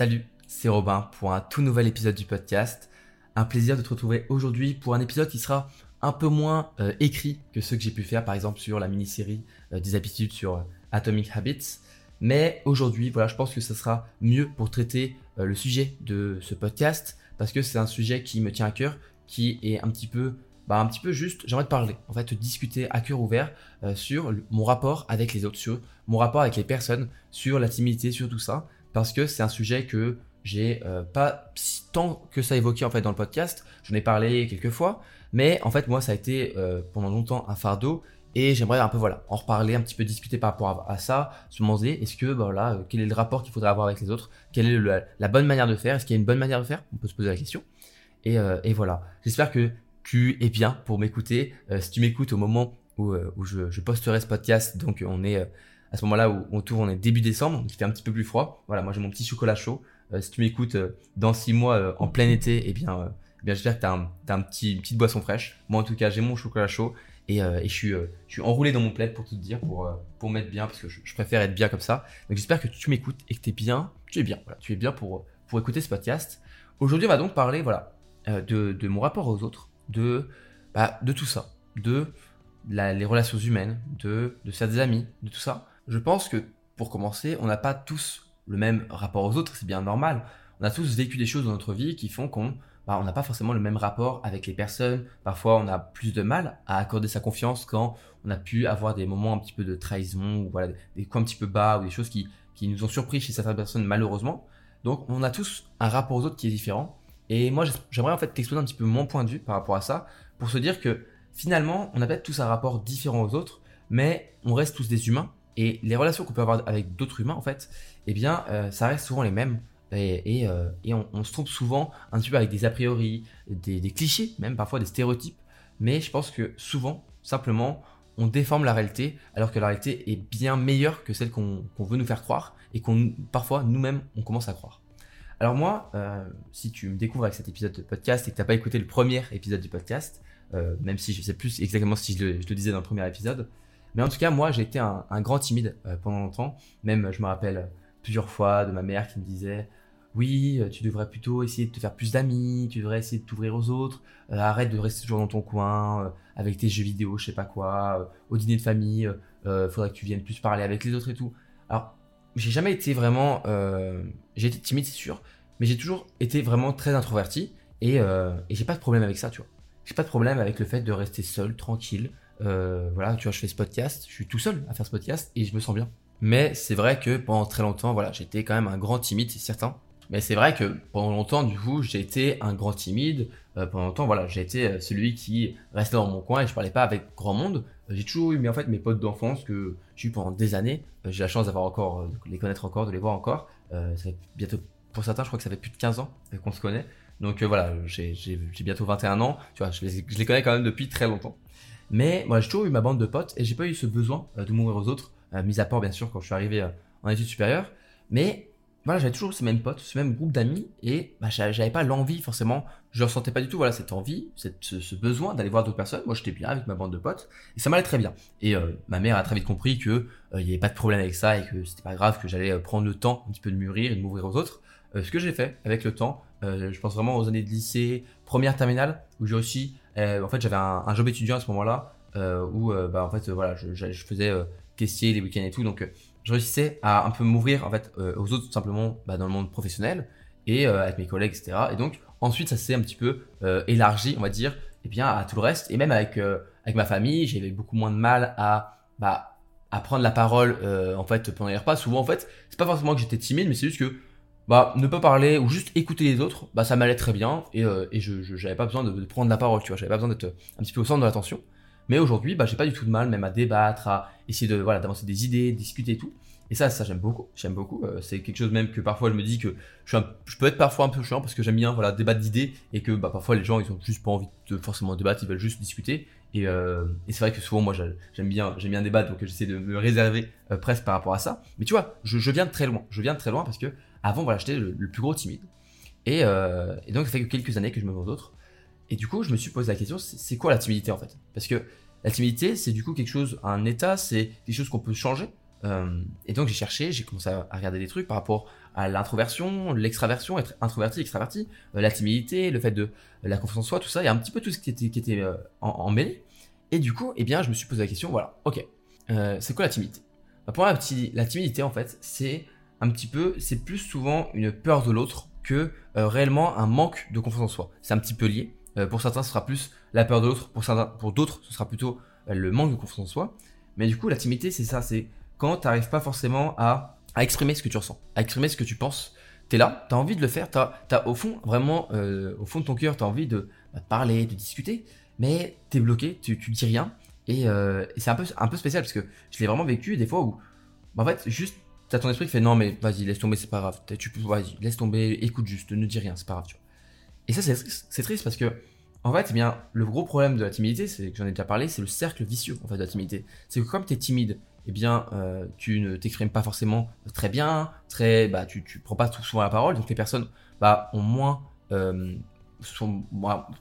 Salut, c'est Robin pour un tout nouvel épisode du podcast. Un plaisir de te retrouver aujourd'hui pour un épisode qui sera un peu moins euh, écrit que ceux que j'ai pu faire par exemple sur la mini-série euh, des habitudes sur euh, Atomic Habits. Mais aujourd'hui, voilà, je pense que ce sera mieux pour traiter le sujet de ce podcast parce que c'est un sujet qui me tient à cœur, qui est un petit peu bah, un petit peu juste, j'aimerais te parler, en fait, discuter à cœur ouvert sur mon rapport avec les autres, sur mon rapport avec les personnes, sur la timidité, sur tout ça parce que c'est un sujet que j'ai euh, pas tant que ça évoqué en fait dans le podcast. J'en ai parlé quelques fois, mais en fait moi ça a été euh, pendant longtemps un fardeau et j'aimerais un peu voilà en reparler, un petit peu discuter par rapport à, ça, se demander est-ce que bah, voilà euh, quel est le rapport qu'il faudrait avoir avec les autres, quelle est la bonne manière de faire, est-ce qu'il y a une bonne manière de faire, on peut se poser la question. Et, et voilà, j'espère que tu es bien pour m'écouter. si tu m'écoutes au moment où, je, posterai ce podcast, donc on est à ce moment-là où on tourne, on est début décembre, donc il fait un petit peu plus froid. Voilà, moi j'ai mon petit chocolat chaud. Euh, si tu m'écoutes euh, dans six mois euh, en plein été, eh bien, eh bien j'espère que tu as, un, un petit, une petite boisson fraîche. Moi en tout cas, j'ai mon chocolat chaud et, et je, suis, je suis enroulé dans mon plaid pour tout te dire, pour, pour m'être bien, parce que je, préfère être bien comme ça. Donc j'espère que tu m'écoutes et que tu es bien. Tu es bien, voilà, tu es bien pour, pour écouter ce podcast. Aujourd'hui, on va donc parler voilà, de, de mon rapport aux autres, de, bah, de tout ça, de la, les relations humaines, de, de faire des amis, de tout ça. Je pense que pour commencer, on n'a pas tous le même rapport aux autres, c'est bien normal. On a tous vécu des choses dans notre vie qui font qu'on bah, on n'a pas forcément le même rapport avec les personnes. Parfois, on a plus de mal à accorder sa confiance quand on a pu avoir des moments un petit peu de trahison ou voilà, des coups un petit peu bas ou des choses qui, qui nous ont surpris chez certaines personnes malheureusement. Donc, on a tous un rapport aux autres qui est différent. Et moi, j'aimerais en fait t'exposer un petit peu mon point de vue par rapport à ça pour se dire que finalement, on a peut-être tous un rapport différent aux autres, mais on reste tous des humains et les relations qu'on peut avoir avec d'autres humains, en fait, eh bien, euh, ça reste souvent les mêmes. Et, euh, on, se trompe souvent un petit peu avec des a priori, des, clichés, même parfois des stéréotypes. Mais je pense que souvent, simplement, on déforme la réalité, alors que la réalité est bien meilleure que celle qu'on veut nous faire croire, et qu'on parfois nous-mêmes on commence à croire. Alors moi, euh, si tu me découvres avec cet épisode de podcast et que tu n'as pas écouté le premier épisode du podcast, même si je sais plus exactement si je le disais dans le premier épisode, mais en tout cas, moi, j'ai été un, grand timide euh, pendant longtemps. Même, je me rappelle plusieurs fois de ma mère qui me disait oui, euh, tu devrais plutôt essayer de te faire plus d'amis, tu devrais essayer de t'ouvrir aux autres, euh, arrête de rester toujours dans ton coin, avec tes jeux vidéo, je sais pas quoi, au dîner de famille, il faudrait que tu viennes plus parler avec les autres et tout. Alors, j'ai jamais été vraiment, j'ai été timide c'est sûr, mais j'ai toujours été vraiment très introverti et, et j'ai pas de problème avec ça, tu vois. J'ai pas de problème avec le fait de rester seul, tranquille, euh, voilà, tu vois, je fais ce podcast, je suis tout seul à faire ce podcast et je me sens bien. Mais c'est vrai que pendant très longtemps, voilà, j'étais quand même un grand timide, c'est certain. Mais c'est vrai que pendant longtemps, du coup, j'ai été un grand timide. Euh, pendant longtemps, voilà, j'ai été euh, celui qui restait dans mon coin et je parlais pas avec grand monde. J'ai toujours eu, mais en fait, mes potes d'enfance que j'ai eu pendant des années. j'ai la chance d'avoir encore, de les connaître encore, de les voir encore. ça fait bientôt, pour certains, je crois que ça fait plus de 15 ans qu'on se connaît. Donc voilà, j'ai bientôt 21 ans. Tu vois, je les, je les connais quand même depuis très longtemps. Mais moi, j'ai toujours eu ma bande de potes et j'ai pas eu ce besoin euh, de m'ouvrir aux autres, euh, mis à part bien sûr quand je suis arrivé euh, en études supérieures. Mais voilà, j'avais toujours ces mêmes potes, ce même groupe d'amis et bah, j'avais pas l'envie forcément, je ressentais pas du tout voilà cette envie, ce, besoin d'aller voir d'autres personnes. Moi, j'étais bien avec ma bande de potes et ça m'allait très bien. Et ma mère a très vite compris que il y avait pas de problème avec ça et que c'était pas grave que j'allais prendre le temps un petit peu de mûrir et de m'ouvrir aux autres. ce que j'ai fait avec le temps, je pense vraiment aux années de lycée, première terminale où j'ai aussi euh, en fait, j'avais un, job étudiant à ce moment-là euh, où, euh, bah, en fait, voilà, je, faisais caissier les week-ends et tout, donc je réussissais à un peu m'ouvrir en fait aux autres tout simplement bah, dans le monde professionnel et avec mes collègues, etc. Et donc ensuite, ça s'est un petit peu élargi, on va dire, et bien à tout le reste. Et même avec avec ma famille, j'avais beaucoup moins de mal à bah, à prendre la parole en fait pendant les repas. Souvent, en fait, c'est pas forcément que j'étais timide, mais c'est juste que bah ne pas parler ou juste écouter les autres, bah ça m'allait très bien et, euh, et je j'avais pas besoin de, prendre la parole, tu vois, j'avais pas besoin d'être un petit peu au centre de l'attention. Mais aujourd'hui, bah j'ai pas du tout de mal même à débattre, à essayer de voilà d'avancer des idées, discuter et tout. Et ça, ça j'aime beaucoup, j'aime beaucoup. Euh, c'est quelque chose même que parfois je me dis que je, peux être parfois un peu chiant parce que j'aime bien voilà débattre d'idées et que bah parfois les gens ils ont juste pas envie de forcément débattre, ils veulent juste discuter. Et, euh, et c'est vrai que souvent moi j'aime bien j'aime bien débattre donc j'essaie de me réserver presque par rapport à ça. Mais tu vois, je, je viens de très loin, je viens de très loin parce que avant, voilà, j'étais le, plus gros timide. Et, euh, donc, ça fait que quelques années que je me vois d'autres. Et du coup, je me suis posé la question, c'est quoi la timidité en fait? Parce que la timidité, c'est du coup quelque chose, un état, c'est quelque chose qu'on peut changer. Euh, et donc j'ai cherché, j'ai commencé à, regarder des trucs par rapport à l'introversion, l'extraversion, être introverti, extraverti, euh, la timidité, le fait de la confiance en soi, tout ça. Il y a un petit peu tout ce qui était, qui était en, en, mêlée. Et du coup, eh bien, je me suis posé la question, voilà, ok, c'est quoi la timidité? Bah, Pour moi, la, timidité, en fait, c'est un petit peu, c'est plus souvent une peur de l'autre que réellement un manque de confiance en soi. C'est un petit peu lié. pour certains, ce sera plus la peur de l'autre. Pour, pour d'autres, ce sera plutôt le manque de confiance en soi. Mais du coup, la timidité, c'est ça, c'est quand tu n'arrives pas forcément à, exprimer ce que tu ressens, à exprimer ce que tu penses. Tu es là, tu as envie de le faire, tu as, au fond, vraiment, euh, au fond de ton cœur, tu as envie de, bah, parler, de discuter, mais tu es bloqué, tu, tu dis rien. Euh, et, c'est un peu, un peu spécial parce que je l'ai vraiment vécu des fois où, bah, en fait, juste, tu as ton esprit qui fait non, mais vas-y, laisse tomber, c'est pas grave. Tu peux, vas-y, laisse tomber, écoute juste, ne dis rien, c'est pas grave, tu vois. Et ça, c'est triste parce que en fait, eh bien, le gros problème de la timidité, c'est que j'en ai déjà parlé, c'est le cercle vicieux en fait, de la timidité. C'est que comme tu es timide, eh bien, euh, tu ne t'exprimes pas forcément très bien, très, bah, tu, tu prends pas souvent la parole, donc les personnes bah, ont moins, euh, sont,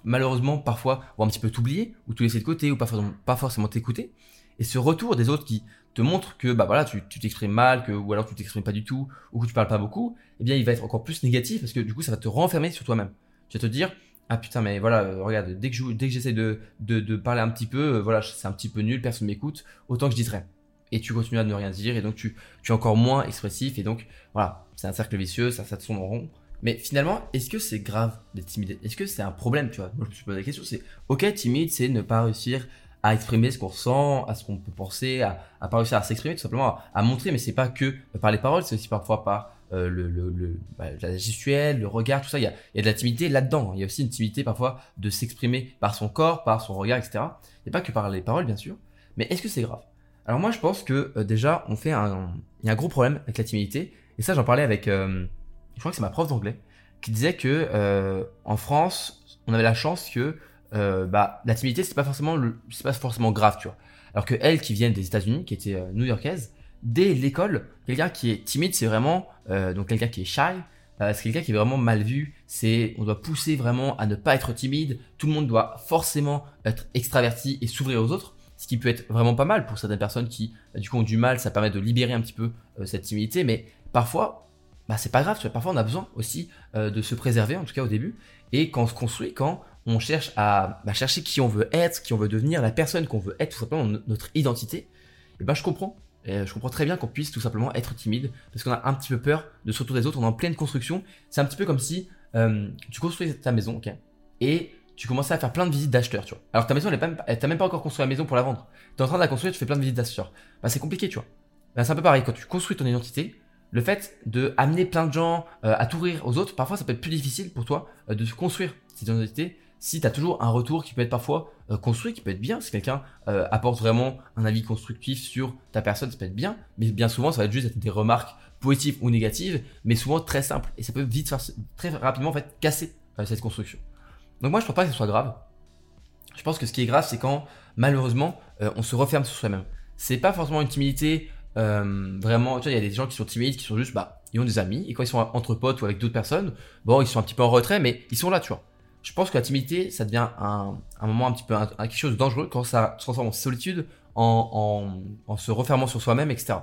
malheureusement, parfois, vont un petit peu t'oublier, ou te laisser de côté, ou pas, pas forcément t'écouter. Et ce retour des autres qui te montre que bah voilà, tu t'exprimes mal, que, ou alors tu t'exprimes pas du tout, ou que tu parles pas beaucoup, eh bien, il va être encore plus négatif parce que du coup, ça va te renfermer sur toi-même. Tu vas te dire, ah putain mais voilà euh, regarde dès que je, dès que j'essaie de, de, parler un petit peu euh, voilà c'est un petit peu nul personne m'écoute autant que je dis rien et tu continues à ne rien dire et donc tu, tu es encore moins expressif et donc voilà c'est un cercle vicieux ça ça te tourne en rond. Mais finalement est-ce que c'est grave d'être timide? Est-ce que c'est un problème tu vois? Moi je me suis posé la question c'est ok timide c'est ne pas réussir à exprimer ce qu'on ressent, à ce qu'on peut penser, à, à pas réussir à s'exprimer, tout simplement à, montrer, mais c'est pas que par les paroles, c'est aussi parfois par euh, le, le, le bah, la gestuelle, le regard, tout ça. Il y a, il y a de la timidité là-dedans. Il y a aussi une timidité parfois de s'exprimer par son corps, par son regard, etc. Et pas que par les paroles, bien sûr. Mais est-ce que c'est grave? Alors moi, je pense que euh, déjà, on fait un, il y a un gros problème avec la timidité. Et ça, j'en parlais avec, euh, je crois que c'est ma prof d'anglais, qui disait que en France, on avait la chance que bah, la timidité, c'est pas forcément, c'est pas forcément grave, tu vois. Alors que elle, qui vient des États-Unis, qui était new-yorkaise, dès l'école, quelqu'un qui est timide, c'est vraiment euh, donc quelqu'un qui est shy. Euh, c'est quelqu'un qui est vraiment mal vu. C'est on doit pousser vraiment à ne pas être timide. Tout le monde doit forcément être extraverti et s'ouvrir aux autres, ce qui peut être vraiment pas mal pour certaines personnes qui du coup ont du mal. Ça permet de libérer un petit peu euh, cette timidité, mais parfois bah, c'est pas grave, tu vois, parfois on a besoin aussi de se préserver, en tout cas au début, et quand on se construit, quand on cherche à bah, chercher qui on veut être, qui on veut devenir, la personne qu'on veut être, tout simplement notre identité, et ben je comprends je comprends très bien qu'on puisse tout simplement être timide parce qu'on a un petit peu peur de se retourner des autres. On est en pleine construction. C'est un petit peu comme si euh, tu construis ta maison, ok, et tu commençais à faire plein de visites d'acheteurs, tu vois. Alors ta maison, elle est même pas encore construit la maison pour la vendre. Tu es en train de la construire, tu fais plein de visites d'acheteurs. Bah c'est compliqué, tu vois. Bah, c'est un peu pareil quand tu construis ton identité. Le fait de amener plein de gens euh, à t'ouvrir aux autres, parfois ça peut être plus difficile pour toi euh, de construire cette identité si tu as toujours un retour qui peut être parfois euh, construit, qui peut être bien, si quelqu'un euh, apporte vraiment un avis constructif sur ta personne, ça peut être bien, mais bien souvent ça va être juste des remarques positives ou négatives, mais souvent très simples, et ça peut vite faire, très rapidement en fait casser euh, cette construction. Donc moi je pense pas que ce soit grave. Je pense que ce qui est grave c'est quand malheureusement on se referme sur soi-même. C'est pas forcément une timidité vraiment, tu vois, il y a des gens qui sont timides, qui sont juste, bah, ils ont des amis, et quand ils sont entre potes ou avec d'autres personnes, bon, ils sont un petit peu en retrait, mais ils sont là, tu vois je pense que la timidité, ça devient un, moment un petit peu quelque chose de dangereux quand ça se transforme en solitude, en, se refermant sur soi-même, etc.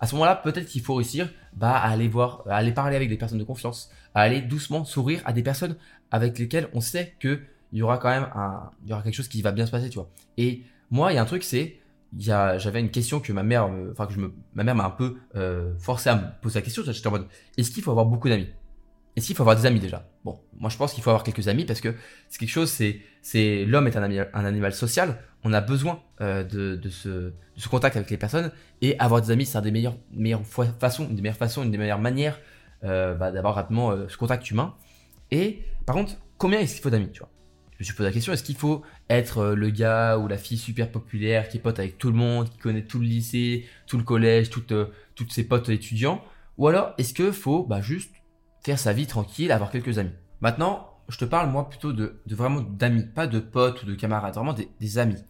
À ce moment-là, peut-être qu'il faut réussir bah, à aller voir, à aller parler avec des personnes de confiance, à aller doucement sourire à des personnes avec lesquelles on sait que il y aura quand même un, il y aura quelque chose qui va bien se passer, tu vois. Et moi, il y a un truc, c'est, j'avais une question que ma mère, enfin que ma mère m'a un peu euh, forcé à me poser la question. J'étais en mode, est-ce qu'il faut avoir beaucoup d'amis? Est-ce qu'il faut avoir des amis déjà Bon, moi je pense qu'il faut avoir quelques amis parce que c'est quelque chose, c'est, c'est l'homme est un, un, animal social. On a besoin euh, de, de, ce, contact avec les personnes et avoir des amis, c'est une des meilleures, meilleures façons, une des meilleures façons, une des meilleures manières euh, bah, d'avoir rapidement euh, ce contact humain. Et par contre, combien est-ce qu'il faut d'amis Tu vois? Je me suis posé la question est-ce qu'il faut être le gars ou la fille super populaire qui pote avec tout le monde, qui connaît tout le lycée, tout le collège, toutes, toutes ses potes étudiants? Ou alors est-ce qu'il faut bah, juste faire sa vie tranquille, avoir quelques amis. Maintenant, je te parle moi plutôt de, vraiment d'amis, pas de potes ou de camarades, vraiment des, amis.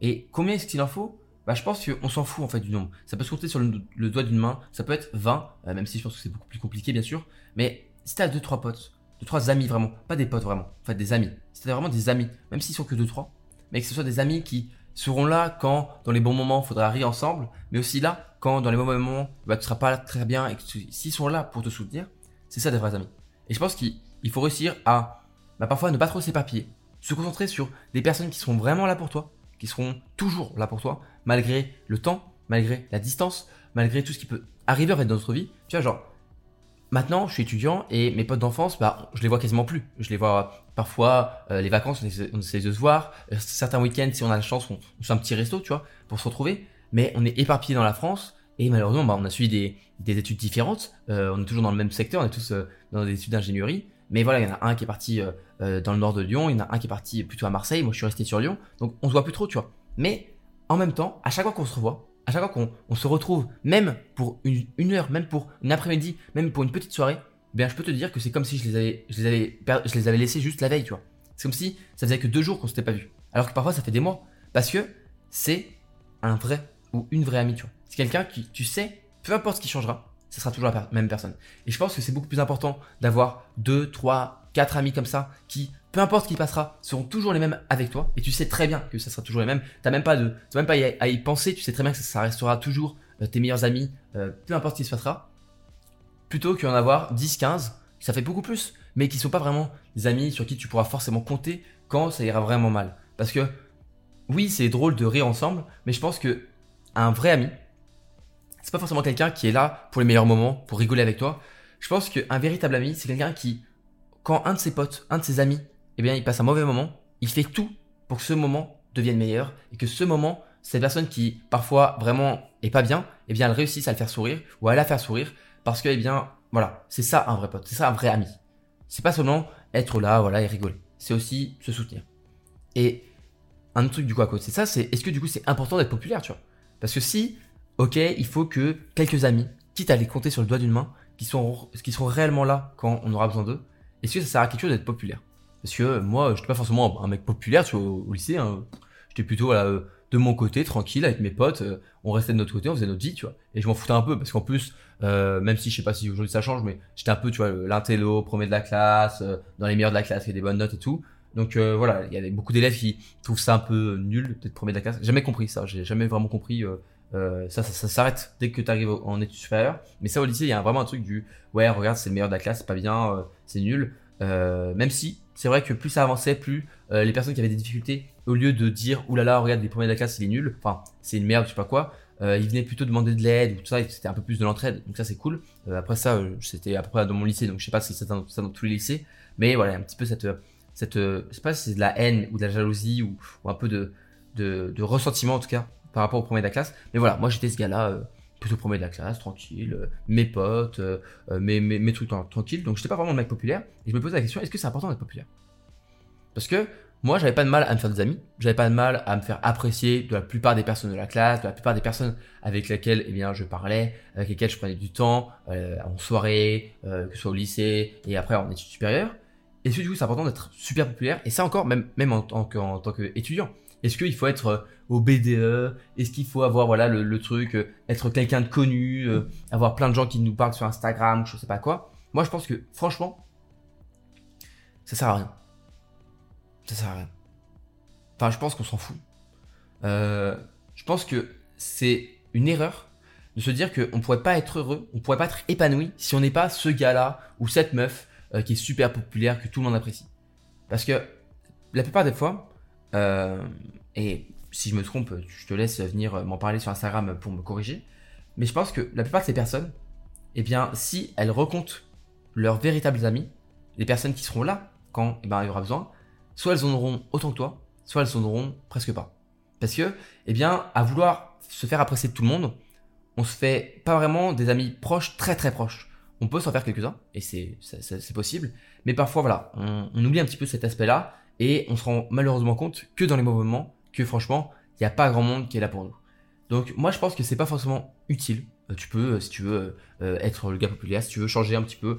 Et combien est-ce qu'il en faut? Bah, je pense qu'on s'en fout en fait du nombre. Ça peut se compter sur le, doigt d'une main, ça peut être 20, euh, même si je pense que c'est beaucoup plus compliqué bien sûr. Mais si t'as deux trois potes, deux trois amis vraiment, pas des potes vraiment, en fait des amis. Si vraiment des amis, même s'ils sont que deux trois, mais que ce soit des amis qui seront là quand, dans les bons moments, il faudra rire ensemble, mais aussi là quand, dans les mauvais moments, bah, tu seras pas très bien et s'ils sont là pour te soutenir, c'est ça des vrais amis. Et je pense qu'il faut réussir à, bah, parfois, ne pas trop s'éparpiller, se concentrer sur des personnes qui seront vraiment là pour toi, qui seront toujours là pour toi, malgré le temps, malgré la distance, malgré tout ce qui peut arriver en fait dans notre vie. Tu vois, genre, maintenant, je suis étudiant et mes potes d'enfance, bah, je les vois quasiment plus. Je les vois parfois, euh, les vacances, on essaie, de se voir. Euh, certains week-ends, si on a la chance, on, on fait un petit resto, tu vois, pour se retrouver. Mais on est éparpillés dans la France et malheureusement, bah, on a suivi des, études différentes. Euh, on est toujours dans le même secteur, on est tous dans des études d'ingénierie. Mais voilà, il y en a un qui est parti dans le nord de Lyon, il y en a un qui est parti plutôt à Marseille. Moi, je suis resté sur Lyon. Donc, on se voit plus trop, tu vois. Mais en même temps, à chaque fois qu'on se revoit, à chaque fois qu'on se retrouve, même pour une, heure, même pour une après-midi, même pour une petite soirée, bien je peux te dire que c'est comme si je les avais, je les avais, je les avais laissés juste la veille, tu vois. C'est comme si ça faisait que deux jours qu'on s'était pas vu. Alors que parfois ça fait des mois. Parce que c'est un vrai ou une vraie amie, tu vois. C'est quelqu'un qui, tu sais, peu importe ce qui changera, ce sera toujours la même personne. Et je pense que c'est beaucoup plus important d'avoir deux, trois, quatre amis comme ça qui peu importe ce qui passera, seront toujours les mêmes avec toi. Et tu sais très bien que ça sera toujours les mêmes. T'as même pas de, même pas à y penser. Tu sais très bien que ça restera toujours euh, tes meilleurs amis, euh, peu importe ce qui se passera. Plutôt qu'en avoir 10, 15, ça fait beaucoup plus. Mais qui sont pas vraiment des amis sur qui tu pourras forcément compter quand ça ira vraiment mal. Parce que, oui, c'est drôle de rire ensemble, mais je pense que un vrai ami, c'est pas forcément quelqu'un qui est là pour les meilleurs moments, pour rigoler avec toi. Je pense qu'un véritable ami, c'est quelqu'un qui, quand un de ses potes, un de ses amis eh bien, il passe un mauvais moment, il fait tout pour que ce moment devienne meilleur et que ce moment, cette personne qui parfois vraiment est pas bien, eh bien, elle réussisse à le faire sourire ou à la faire sourire parce que, eh bien, voilà, c'est ça un vrai pote, c'est ça un vrai ami. C'est pas seulement être là, voilà, et rigoler. C'est aussi se soutenir. Et un autre truc du coup à côté c'est ça, c'est est-ce que du coup c'est important d'être populaire, tu vois? Parce que si, ok, il faut que quelques amis, quitte à les compter sur le doigt d'une main, qui sont, qui seront réellement là quand on aura besoin d'eux, est-ce que ça sert à quelque chose d'être populaire? Parce que moi, je n'étais pas forcément un mec populaire au, lycée. Hein. J'étais plutôt de mon côté, tranquille, avec mes potes. Euh, on restait de notre côté, on faisait notre vie, tu vois. Et je m'en foutais un peu, parce qu'en plus, euh, même si je sais pas si aujourd'hui ça change, mais j'étais un peu, tu vois, l'intello, premier de la classe, euh, dans les meilleurs de la classe, et des bonnes notes et tout. Donc voilà, il y a beaucoup d'élèves qui trouvent ça un peu nul, peut-être premier de la classe. J'ai jamais compris ça, j'ai jamais vraiment compris. Ça, ça, ça s'arrête dès que tu arrives en études supérieures. Mais ça, au lycée, il y a vraiment un truc du ouais, regarde, c'est le meilleur de la classe, c'est pas bien, c'est nul. même si c'est vrai que plus ça avançait, plus euh, les personnes qui avaient des difficultés, au lieu de dire oulala, regarde, les premiers de la classe, il est nul, enfin, c'est une merde, je sais pas quoi, euh, ils venaient plutôt demander de l'aide ou tout ça, c'était un peu plus de l'entraide, donc ça c'est cool. Euh, après ça, c'était à peu près dans mon lycée, donc je sais pas si c'est dans tous les lycées, mais voilà, un petit peu cette, cette, je sais pas si c'est de la haine ou de la jalousie ou, un peu de, de, ressentiment en tout cas par rapport au premier de la classe. Mais voilà, moi j'étais ce gars-là plutôt premier de la classe, tranquille, euh, mes potes, euh, euh, mes, trucs tranquilles. Donc j'étais pas vraiment un mec populaire. Et je me posais la question, est-ce que c'est important d'être populaire? Parce que moi, j'avais pas de mal à me faire des amis, j'avais pas de mal à me faire apprécier de la plupart des personnes de la classe, de la plupart des personnes avec lesquelles eh bien, je parlais, avec lesquelles je prenais du temps, en soirée, que ce soit au lycée et après en études supérieures. Et du coup, c'est important d'être super populaire, et ça encore, même, même en tant qu'étudiant. Est-ce qu'il faut être euh, au BDE Est-ce qu'il faut avoir voilà le, truc, euh, être quelqu'un de connu, euh, avoir plein de gens qui nous parlent sur Instagram, je sais pas quoi? Moi, je pense que franchement, ça sert à rien. Ça sert à rien. Enfin, je pense qu'on s'en fout. je pense que c'est une erreur de se dire qu'on pourrait pas être heureux, on pourrait pas être épanoui si on n'est pas ce gars-là ou cette meuf qui est super populaire, que tout le monde apprécie. Parce que la plupart des fois, et si je me trompe, je te laisse venir m'en parler sur Instagram pour me corriger. Mais je pense que la plupart de ces personnes, eh bien, si elles recomptent leurs véritables amis, les personnes qui seront là quand eh ben, il y aura besoin, soit elles en auront autant que toi, soit elles en auront presque pas. Parce que, eh bien, à vouloir se faire apprécier de tout le monde, on se fait pas vraiment des amis proches, très très proches. On peut s'en faire quelques-uns, et c'est possible, mais parfois, voilà, on oublie un petit peu cet aspect-là, et on se rend malheureusement compte que dans les mauvais moments, que franchement, il n'y a pas grand monde qui est là pour nous. Donc moi je pense que c'est pas forcément utile. Euh, tu peux, euh, si tu veux, euh, être le gars populaire, si tu veux changer un petit peu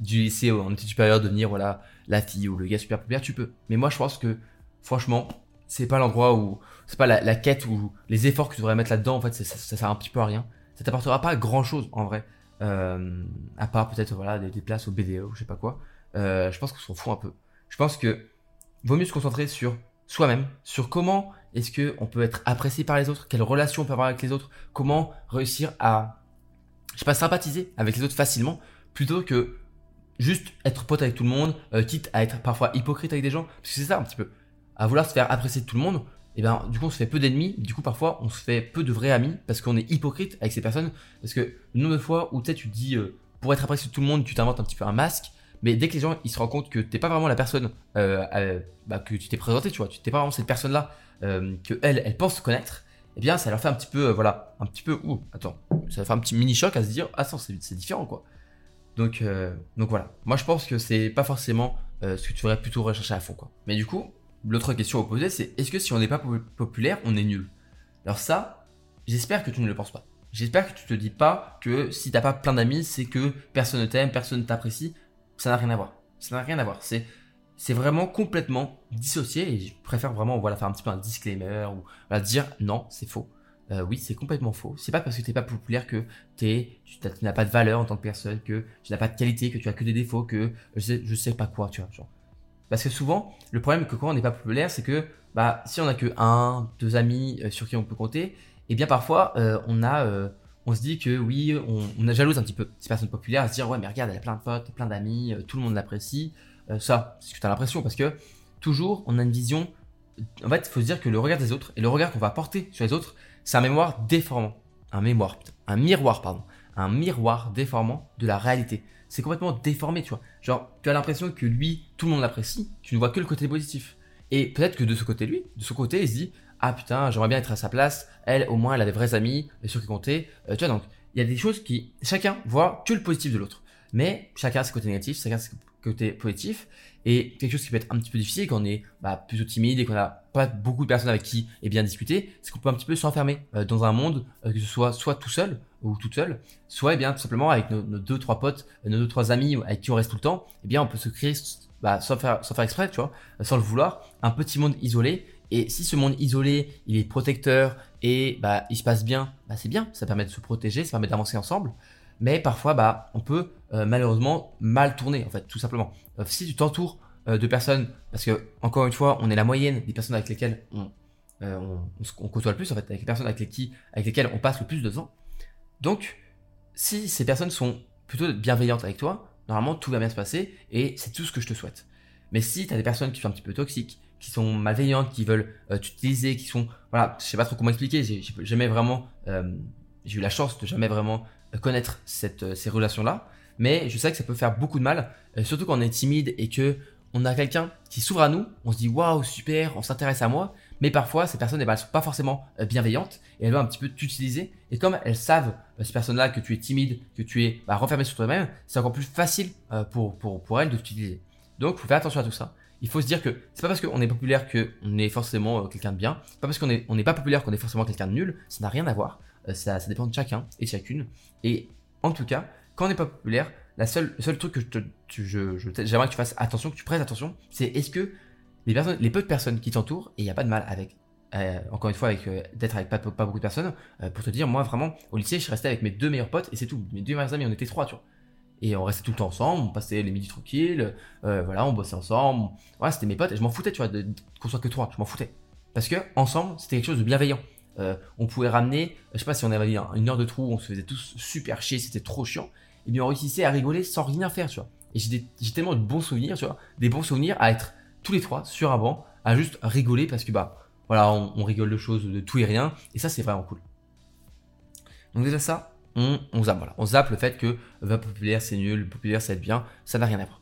du lycée en études supérieures, devenir voilà la fille ou le gars super populaire, tu peux. Mais moi je pense que franchement, c'est pas l'endroit où, c'est pas la, quête ou les efforts que tu devrais mettre là-dedans. En fait, ça, ça, sert un petit peu à rien. Ça t'apportera pas grand chose en vrai, à part peut-être voilà des, des, places au BDE ou je sais pas quoi. je pense qu'on s'en fout un peu. Je pense que vaut mieux se concentrer sur soi-même, sur comment est-ce qu'on peut être apprécié par les autres, quelles relations on peut avoir avec les autres, comment réussir à, je sais pas, sympathiser avec les autres facilement, plutôt que juste être pote avec tout le monde, euh, quitte à être parfois hypocrite avec des gens, parce que c'est ça un petit peu, à vouloir se faire apprécier de tout le monde, et ben du coup on se fait peu d'ennemis, du coup parfois on se fait peu de vrais amis parce qu'on est hypocrite avec ces personnes, parce que le nombre de fois où tu tu dis euh, pour être apprécié de tout le monde tu t'inventes un petit peu un masque, mais dès que les gens ils se rendent compte que t'es pas vraiment la personne euh, bah, que tu t'es présenté, tu vois, tu t'es pas vraiment cette personne là que elle elle pense connaître, eh bien ça leur fait un petit peu voilà un petit peu ouh attends ça fait un petit mini choc à se dire ah c'est différent quoi. Donc, euh, donc voilà. Moi, je pense que c'est pas forcément euh, ce que tu devrais plutôt rechercher à fond, quoi. Mais du coup, l'autre question à poser, c'est est-ce que si on n'est pas populaire, on est nul? Alors ça, j'espère que tu ne le penses pas. J'espère que tu te dis pas que si t'as pas plein d'amis, c'est que personne ne t'aime, personne ne t'apprécie. Ça n'a rien à voir. Ça n'a rien à voir. C'est c'est vraiment complètement dissocié et je préfère vraiment voilà faire un petit peu un disclaimer ou voilà, dire non, c'est faux. Euh, oui, c'est complètement faux. C'est pas parce que t'es pas populaire que t'es, tu, n'as pas de valeur en tant que personne, que tu n'as pas de qualité, que tu as que des défauts, que je sais, sais pas quoi, tu vois. Genre. Parce que souvent, le problème que quand on n'est pas populaire, c'est que bah si on a que un, deux amis euh, sur qui on peut compter, et eh bien parfois euh, on a, on se dit que oui, on, on, a jalouse un petit peu ces personnes populaires, à se dire ouais mais regarde, elle a plein de potes, plein d'amis, tout le monde l'apprécie. ça, c'est ce que tu as l'impression parce que toujours on a une vision. En fait, il faut se dire que le regard des autres et le regard qu'on va porter sur les autres, c'est un mémoire déformant. Un mémoire, un miroir, pardon. Un miroir déformant de la réalité. C'est complètement déformé, tu vois. Genre, tu as l'impression que lui, tout le monde l'apprécie, tu ne vois que le côté positif. Et peut-être que de ce côté, lui, de ce côté, il se dit, ah putain, j'aimerais bien être à sa place. Elle, au moins, elle a des vrais amis, sur qui compter. Euh, tu vois, donc, il y a des choses qui, chacun voit que le positif de l'autre. Mais chacun a ses côtés négatifs, chacun a ses côté positif. Et quelque chose qui peut être un petit peu difficile quand on est bah, plutôt timide et qu'on n'a pas beaucoup de personnes avec qui et bien discuter, c'est qu'on peut un petit peu s'enfermer euh, dans un monde, euh, que ce soit soit tout seul ou toute seule, soit eh bien tout simplement avec nos, deux trois potes, nos deux trois amis avec qui on reste tout le temps, et eh bien on peut se créer bah, sans faire sans faire exprès, tu vois, sans le vouloir, un petit monde isolé. Et si ce monde isolé, il est protecteur et bah il se passe bien, bah c'est bien, ça permet de se protéger, ça permet d'avancer ensemble mais parfois bah on peut euh, malheureusement mal tourner en fait tout simplement. Euh, si tu t'entoures euh, de personnes parce que encore une fois on est la moyenne des personnes avec lesquelles on, on, côtoie le plus en fait avec les personnes avec, qui, avec lesquelles on passe le plus de temps. Donc si ces personnes sont plutôt bienveillantes avec toi, normalement tout va bien se passer et c'est tout ce que je te souhaite. Mais si tu as des personnes qui sont un petit peu toxiques, qui sont malveillantes, qui veulent t'utiliser, qui sont voilà, je sais pas trop comment expliquer, j'ai jamais vraiment j'ai eu la chance de jamais vraiment connaître euh, ces relations-là. Mais je sais que ça peut faire beaucoup de mal, euh, surtout quand on est timide et que on a quelqu'un qui s'ouvre à nous, on se dit waouh super, on s'intéresse à moi, mais parfois ces personnes eh ben, elles sont pas forcément euh, bienveillantes et elles vont un petit peu t'utiliser. Et comme elles savent ces personnes-là que tu es timide, que tu es bah, renfermé sur toi-même, c'est encore plus facile pour, pour, pour elles de t'utiliser. Donc faut faire attention à tout ça. Il faut se dire que c'est pas parce qu'on est populaire qu'on est forcément quelqu'un de bien, pas parce qu'on est on n'est pas populaire qu'on est forcément quelqu'un de nul. Ça n'a rien à voir. Ça, ça dépend de chacun et de chacune. Et en tout cas, quand on n'est pas populaire, la seule, le seul truc que je, te, je, j'aimerais que tu fasses attention, que tu prestes attention, c'est est-ce que les personnes, les peu de personnes qui t'entourent, et il n'y a pas de mal avec, euh, encore une fois, avec euh, d'être avec pas, pas, beaucoup de personnes, euh, pour te dire, moi vraiment, au lycée, je suis resté avec mes deux meilleurs potes et c'est tout. Mes deux meilleurs amis, on était trois, tu vois. Et on restait tout le temps ensemble, on passait les midis tranquilles, voilà, on bossait ensemble. Voilà, c'était mes potes et je m'en foutais, tu vois, qu'on soit que trois, je m'en foutais. Parce que ensemble, c'était quelque chose de bienveillant. Euh, on pouvait ramener, je sais pas si on avait une heure de trou, on se faisait tous super chier, c'était trop chiant. Et bien on réussissait à rigoler sans rien faire, tu vois. Et j'ai tellement de bons souvenirs, tu vois, des bons souvenirs à être tous les trois sur un banc, à juste rigoler parce que bah voilà, on, rigole de choses, de tout et rien, et ça c'est vraiment cool. Donc déjà ça, on, zappe, voilà. On zappe le fait que va populaire c'est nul, populaire être bien, ça n'a rien à voir.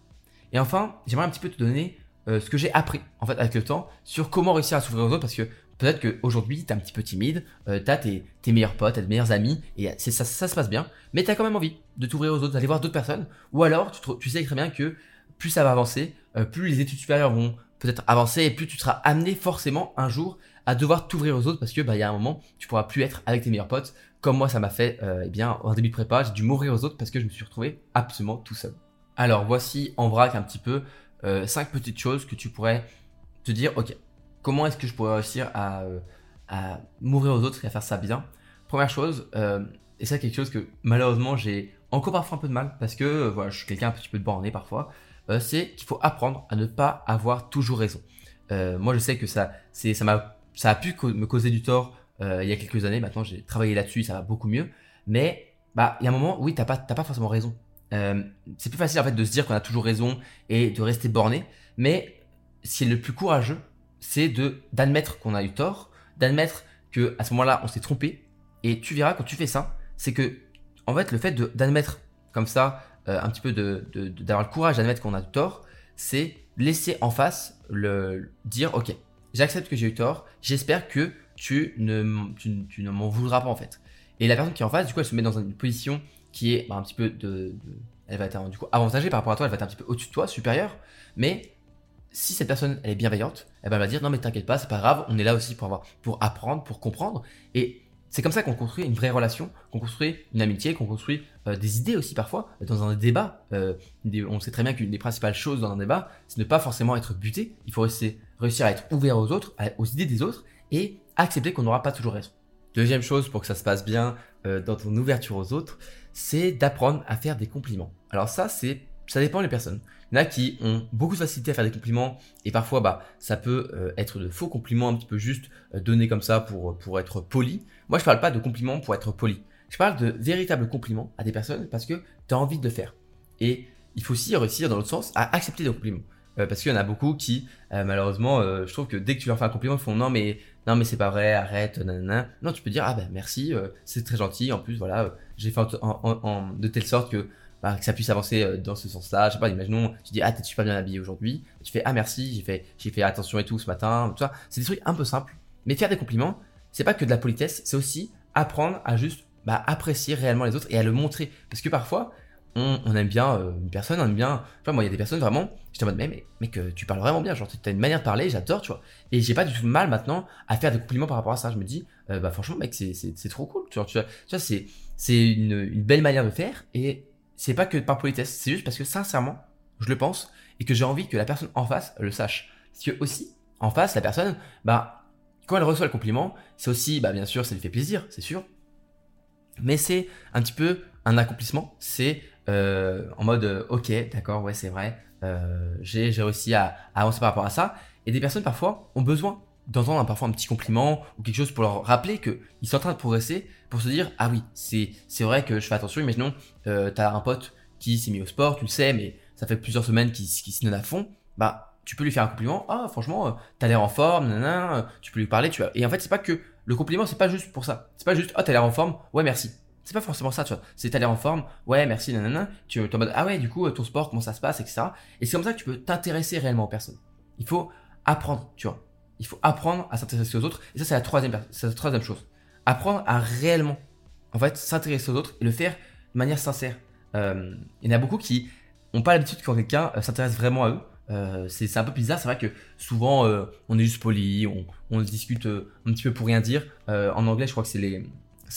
Et enfin, j'aimerais un petit peu te donner euh, ce que j'ai appris en fait avec le temps sur comment réussir à s'ouvrir aux autres parce que peut-être qu'aujourd'hui, tu es un petit peu timide, euh, tu as tes, meilleurs potes, tes meilleurs amis, et ça, se passe bien, mais tu as quand même envie de t'ouvrir aux autres, d'aller voir d'autres personnes, ou alors tu, sais très bien que plus ça va avancer, euh, plus les études supérieures vont peut-être avancer, et plus tu seras amené forcément un jour à devoir t'ouvrir aux autres, parce que bah, il y a un moment, tu pourras plus être avec tes meilleurs potes, comme moi ça m'a fait euh, eh bien, en début de prépa, j'ai dû m'ouvrir aux autres parce que je me suis retrouvé absolument tout seul. Alors voici en vrac un petit peu euh, cinq petites choses que tu pourrais te dire, ok, comment est-ce que je pourrais réussir à, euh, à m'ouvrir aux autres et à faire ça bien? Première chose, et ça quelque chose que malheureusement j'ai encore parfois un peu de mal parce que voilà, je suis quelqu'un un petit peu de borné parfois, c'est qu'il faut apprendre à ne pas avoir toujours raison. moi, je sais que ça, ça ça a pu me causer du tort il y a quelques années. Maintenant, j'ai travaillé là-dessus, ça va beaucoup mieux. Mais bah, il y a un moment, oui, t'as pas, pas forcément raison. c'est plus facile en fait de se dire qu'on a toujours raison et de rester borné. Mais ce qui est le plus courageux, c'est de d'admettre qu'on a eu tort, d'admettre que à ce moment-là, on s'est trompé. Et tu verras quand tu fais ça, c'est que en fait, le fait d'admettre comme ça, euh, un petit peu d'avoir de, de, le courage d'admettre qu'on a eu tort, c'est laisser en face le dire, ok, j'accepte que j'ai eu tort. J'espère que tu ne tu, ne m'en voudras pas en fait. Et la personne qui est en face, du coup, elle se met dans une position qui est bah, un petit peu de, elle va être du coup avantagée par rapport à toi, elle va être un petit peu au-dessus de toi, supérieure, mais si cette personne elle est bienveillante, elle va dire non mais t'inquiète pas, c'est pas grave, on est là aussi pour avoir, pour apprendre, pour comprendre. Et c'est comme ça qu'on construit une vraie relation, qu'on construit une amitié, qu'on construit euh, des idées aussi parfois dans un débat. Euh, on sait très bien qu'une des principales choses dans un débat, c'est ne pas forcément être buté. Il faut réussir à être ouvert aux autres, aux idées des autres et accepter qu'on n'aura pas toujours raison. Deuxième chose pour que ça se passe bien euh, dans ton ouverture aux autres, c'est d'apprendre à faire des compliments. Alors ça, c'est ça dépend des personnes. Il y en a qui ont beaucoup de facilité à faire des compliments et parfois bah ça peut euh, être de faux compliments un petit peu juste euh, donnés comme ça pour pour être poli. Moi je parle pas de compliments pour être poli. Je parle de véritables compliments à des personnes parce que tu as envie de le faire. Et il faut aussi réussir dans l'autre sens à accepter des compliments. Euh, parce qu'il y en a beaucoup qui malheureusement je trouve que dès que tu leur fais un compliment ils font non mais non mais c'est pas vrai arrête nanana. non tu peux dire ah ben merci c'est très gentil en plus voilà j'ai fait en, de telle sorte que bah, que ça puisse avancer euh, dans ce sens-là. Je sais pas, imaginons, tu dis, ah, t'es super bien habillé aujourd'hui. Tu fais, ah, merci, j'ai fait, fait attention et tout ce matin. C'est des trucs un peu simples. Mais faire des compliments, c'est pas que de la politesse, c'est aussi apprendre à juste, bah, apprécier réellement les autres et à le montrer. Parce que parfois, on, aime bien euh, une personne, on aime bien, vois, moi, il y a des personnes vraiment, j'étais en mode, mais, mec, euh, tu parles vraiment bien, genre, t'as une manière de parler, j'adore, tu vois. Et j'ai pas du tout mal maintenant à faire des compliments par rapport à ça. Je me dis, bah, franchement, mec, c'est, trop cool, tu vois, tu vois, c'est une, une belle manière de faire et c'est pas que par politesse, c'est juste parce que sincèrement, je le pense et que j'ai envie que la personne en face le sache. Parce que aussi, en face, la personne, bah, quand elle reçoit le compliment, c'est aussi, bah, bien sûr, ça lui fait plaisir, c'est sûr. Mais c'est un petit peu un accomplissement. C'est euh, en mode, euh, ok, d'accord, ouais, c'est vrai, euh, j'ai réussi à, avancer par rapport à ça. Et des personnes parfois ont besoin d'entendre parfois un petit compliment ou quelque chose pour leur rappeler qu'ils sont en train de progresser, pour se dire ah oui c'est vrai que je fais attention. Imaginons euh, t'as un pote qui s'est mis au sport, tu le sais, mais ça fait plusieurs semaines qu'il qui se donne à fond. Bah tu peux lui faire un compliment. Ah franchement t'as l'air en forme, nanana, tu peux lui parler. Tu vois. Et en fait c'est pas que le compliment c'est pas juste pour ça. C'est pas juste ah t'as l'air en forme, ouais merci. C'est pas forcément ça, tu vois. C'est t'as l'air en forme, ouais, merci, nanana. Tu es en mode, ah ouais, du coup, ton sport, comment ça se passe, etc. Et c'est comme ça que tu peux t'intéresser réellement aux personnes. Il faut apprendre, tu vois il faut apprendre à s'intéresser aux autres. Et ça, c'est la troisième, la troisième chose. Apprendre à réellement, en fait, s'intéresser aux autres et le faire de manière sincère. Euh, il y en a beaucoup qui n'ont pas l'habitude quand quelqu'un euh, s'intéresse vraiment à eux. Euh, c'est un peu bizarre, c'est vrai que souvent on est juste poli, on, on discute un petit peu pour rien dire. en anglais, je crois que c'est les,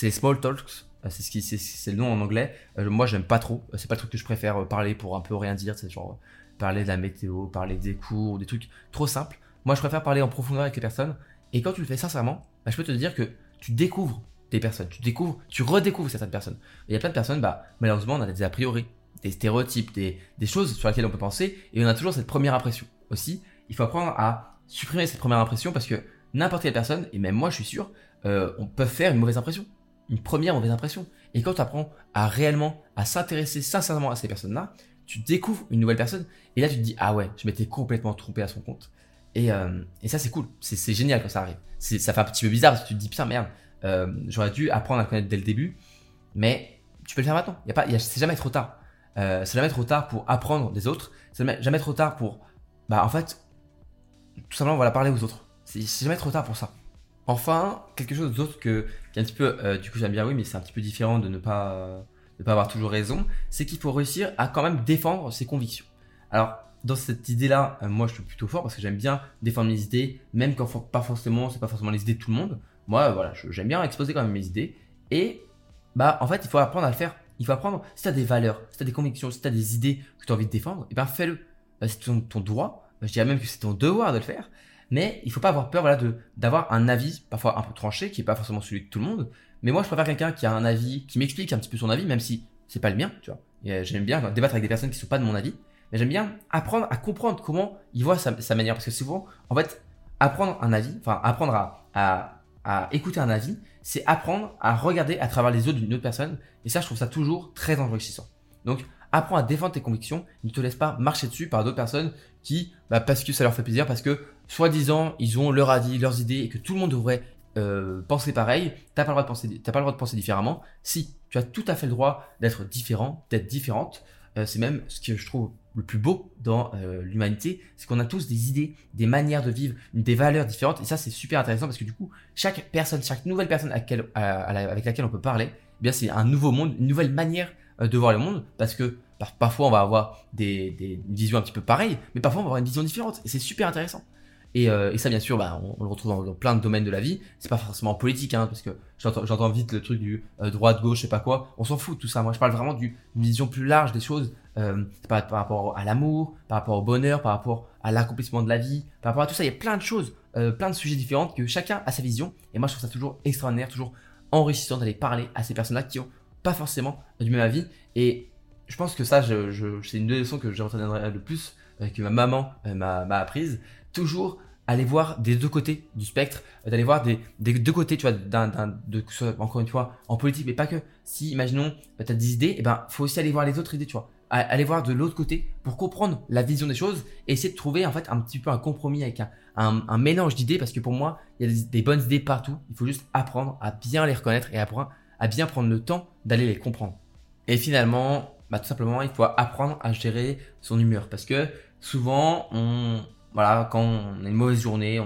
les small talks, qui c'est le nom en anglais. moi, j'aime pas trop. C'est pas le truc que je préfère parler pour un peu rien dire. C'est genre parler de la météo, parler des cours, des trucs trop simples. Moi, je préfère parler en profondeur avec les personnes. Et quand tu le fais sincèrement, bah, je peux te dire que tu découvres des personnes, tu découvres, tu redécouvres certaines personnes. il y a plein de personnes, bah, malheureusement, on a des a priori, des stéréotypes, des, choses sur lesquelles on peut penser, et on a toujours cette première impression. Aussi, il faut apprendre à supprimer cette première impression parce que n'importe quelle personne, et même moi, je suis sûr, euh, on peut faire une mauvaise impression, une première mauvaise impression. Et quand tu apprends à réellement, à s'intéresser sincèrement à ces personnes-là, tu découvres une nouvelle personne, et là tu te dis ah ouais, je m'étais complètement trompé à son compte. Et, euh, et ça, c'est cool. C'est génial quand ça arrive. Ça fait un petit peu bizarre parce que tu te dis, putain, merde, euh, j'aurais dû apprendre à connaître dès le début. Mais tu peux le faire maintenant. Y a pas, c'est jamais trop tard. Euh, c'est jamais trop tard pour apprendre des autres. C'est jamais, trop tard pour, bah, en fait, tout simplement, voilà, parler aux autres. C'est jamais trop tard pour ça. Enfin, quelque chose d'autre que, qui est un petit peu, euh, du coup, j'aime bien, oui, mais c'est un petit peu différent de ne pas, de pas avoir toujours raison. C'est qu'il faut réussir à quand même défendre ses convictions. Alors, dans cette idée-là, euh, moi je suis plutôt fort parce que j'aime bien défendre mes idées, même quand pas forcément, c'est pas forcément les idées de tout le monde. Moi, voilà, j'aime bien exposer quand même mes idées. Et bah, en fait, il faut apprendre à le faire. Il faut apprendre, si tu as des valeurs, si tu as des convictions, si tu as des idées que tu as envie de défendre, et eh ben fais-le. Bah, c'est ton, ton, droit. Bah, je dirais même que c'est ton devoir de le faire. Mais il faut pas avoir peur voilà, d'avoir un avis parfois un peu tranché, qui est pas forcément celui de tout le monde. Mais moi, je préfère quelqu'un qui a un avis, qui m'explique un petit peu son avis, même si c'est pas le mien, tu vois. Euh, j'aime bien débattre avec des personnes qui sont pas de mon avis mais j'aime bien apprendre à comprendre comment il voit sa, manière. Parce que souvent, en fait, apprendre un avis, enfin apprendre à, à, écouter un avis, c'est apprendre à regarder à travers les yeux d'une autre personne. Et ça, je trouve ça toujours très enrichissant. Donc, apprends à défendre tes convictions. Ne te laisse pas marcher dessus par d'autres personnes qui, bah, parce que ça leur fait plaisir, parce que soi-disant, ils ont leur avis, leurs idées et que tout le monde devrait euh, penser pareil, t'as pas le droit de penser, pas le droit de penser différemment. Si tu as tout à fait le droit d'être différent, d'être différente, euh, c'est même ce que je trouve le plus beau dans euh, l'humanité, c'est qu'on a tous des idées, des manières de vivre, des valeurs différentes. Et ça, c'est super intéressant parce que du coup, chaque personne, chaque nouvelle personne avec laquelle on peut parler, eh bien, c'est un nouveau monde, une nouvelle manière de voir le monde. Parce que parfois, on va avoir des, des, visions un petit peu pareilles, mais parfois, on va avoir une vision différente. Et c'est super intéressant. Euh, et, ça, bien sûr, bah, on, le retrouve dans, plein de domaines de la vie. C'est pas forcément politique, hein, parce que j'entends vite le truc du euh, droite, gauche, je sais pas quoi. On s'en fout de tout ça. Moi, je parle vraiment d'une vision plus large des choses. Euh, par, par, rapport à l'amour, par rapport au bonheur, par rapport à l'accomplissement de la vie, par rapport à tout ça. Il y a plein de choses, euh, plein de sujets différents que chacun a sa vision. Et moi, je trouve ça toujours extraordinaire, toujours enrichissant d'aller parler à ces personnes-là qui ont pas forcément du même avis. Et je pense que ça, c'est une des leçons que je retiendrai le plus, que ma maman m'a apprise. Toujours aller voir des deux côtés du spectre, euh, d'aller voir des, des, deux côtés, tu vois, d'un, d'un, de, encore une fois, en politique, mais pas que. Si, imaginons, bah, tu as des idées, et eh ben, faut aussi aller voir les autres idées, tu vois. Aller voir de l'autre côté pour comprendre la vision des choses et essayer de trouver, en fait, un petit peu un compromis avec un, un, mélange d'idées parce que pour moi, il y a des, bonnes idées partout. Il faut juste apprendre à bien les reconnaître et apprendre à bien prendre le temps d'aller les comprendre. Et finalement, bah, tout simplement, il faut apprendre à gérer son humeur parce que souvent, on, voilà, quand on a une mauvaise journée,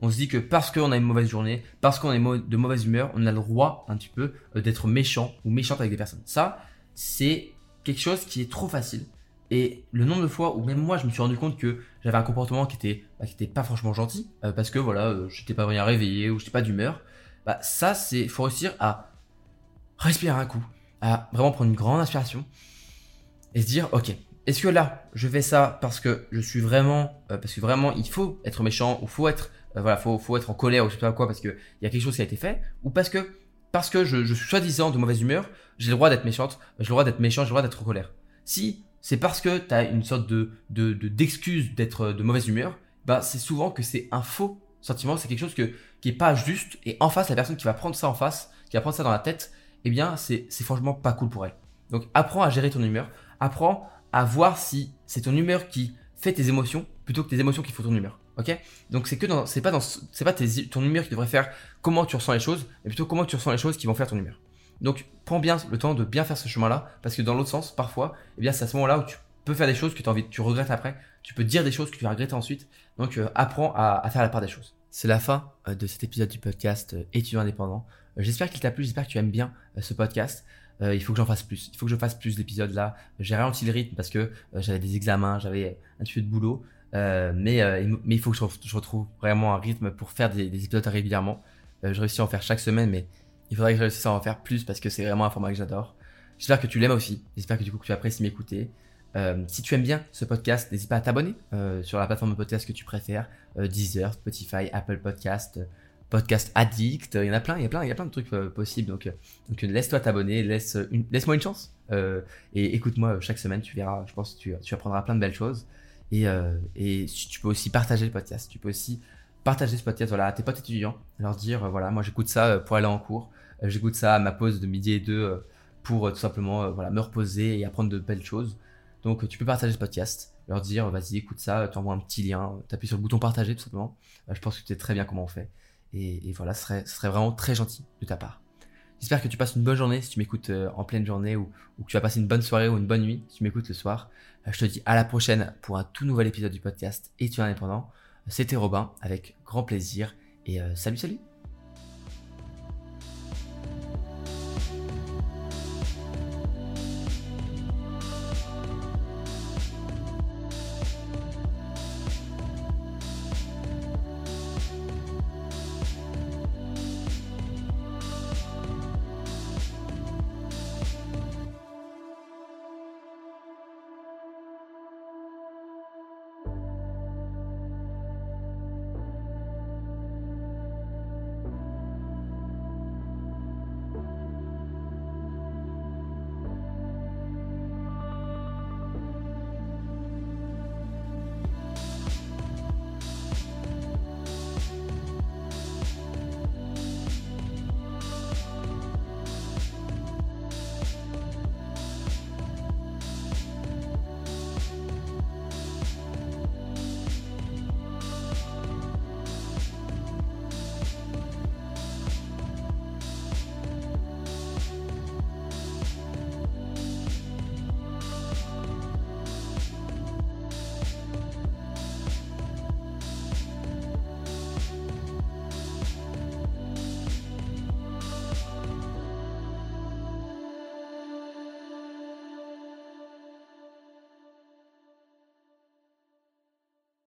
on, se dit que parce qu'on a une mauvaise journée, parce qu'on est de mauvaise humeur, on a le droit un petit peu euh, d'être méchant ou méchante avec des personnes. Ça, c'est quelque chose qui est trop facile. Et le nombre de fois où même moi je me suis rendu compte que j'avais un comportement qui était, bah, pas franchement gentil, euh, parce que voilà, euh, j'étais pas bien réveillé ou j'étais pas d'humeur, bah ça c'est, faut réussir à respirer un coup, à vraiment prendre une grande inspiration et se dire, ok, est-ce que là, je fais ça parce que je suis vraiment, euh, parce que vraiment, il faut être méchant ou faut être, euh, voilà, faut, faut être en colère ou je sais pas quoi parce que il y a quelque chose qui a été fait, ou parce que, parce que je, suis soi-disant de mauvaise humeur, j'ai le droit d'être méchante, j'ai le droit d'être méchant, j'ai le droit d'être en colère. Si c'est parce que tu as une sorte de, de, d'excuse d'être de mauvaise humeur, bah c'est souvent que c'est un faux sentiment, c'est quelque chose que, qui est pas juste, et en face, la personne qui va prendre ça en face, qui va prendre ça dans la tête, eh bien, c'est, c'est franchement pas cool pour elle. Donc, apprends à gérer ton humeur, apprends à voir si c'est ton humeur qui fait tes émotions plutôt que tes émotions qui font ton humeur. Ok? Donc c'est que dans, c'est pas c'est pas ton humeur qui devrait faire comment tu ressens les choses, mais plutôt comment tu ressens les choses qui vont faire ton humeur. Donc prends bien le temps de bien faire ce chemin-là, parce que dans l'autre sens, parfois, eh bien c'est à ce moment-là où tu peux faire des choses que tu envie, tu regrettes après, tu peux dire des choses que tu vas regretter ensuite. Donc euh, apprends à, faire la part des choses. C'est la fin euh, de cet épisode du podcast euh, étudiant indépendant. j'espère qu'il t'a plu, j'espère que tu aimes bien ce podcast. Euh, il faut que j'en fasse plus. Il faut que je fasse plus d'épisodes là. J'ai ralenti le rythme parce que euh, j'avais des examens, j'avais un peu de boulot. Euh, mais, mais il faut que je, retrouve vraiment un rythme pour faire des, épisodes régulièrement. je réussis à en faire chaque semaine, mais il faudrait que je réussisse à en faire plus parce que c'est vraiment un format que j'adore. J'espère que tu l'aimes aussi. J'espère que du coup tu apprécies m'écouter. si tu aimes bien ce podcast, n'hésite pas à t'abonner sur la plateforme de podcast que tu préfères, Deezer, Spotify, Apple Podcast, podcast addict, il y en a plein, il y a plein, il y a plein de trucs euh, possibles. Donc, euh, donc laisse-toi t'abonner, laisse-moi une chance euh, et écoute-moi chaque semaine, tu verras, je pense que tu, apprendras plein de belles choses. Et, tu peux aussi partager le podcast, tu peux aussi partager ce podcast voilà, à tes potes étudiants, leur dire voilà, moi j'écoute ça pour aller en cours, j'écoute ça à ma pause de midi et deux pour tout simplement me reposer et apprendre de belles choses. Donc tu peux partager ce podcast, leur dire vas-y écoute ça, t'envoies un petit lien, t'appuies sur le bouton partager tout simplement. je pense que tu sais très bien comment on fait. Et, voilà, ce serait, vraiment très gentil de ta part. J'espère que tu passes une bonne journée si tu m'écoutes euh, en pleine journée ou, que tu vas passer une bonne soirée ou une bonne nuit si tu m'écoutes le soir. Euh, je te dis à la prochaine pour un tout nouvel épisode du podcast Et tu es indépendant. C'était Robin avec grand plaisir et euh, salut salut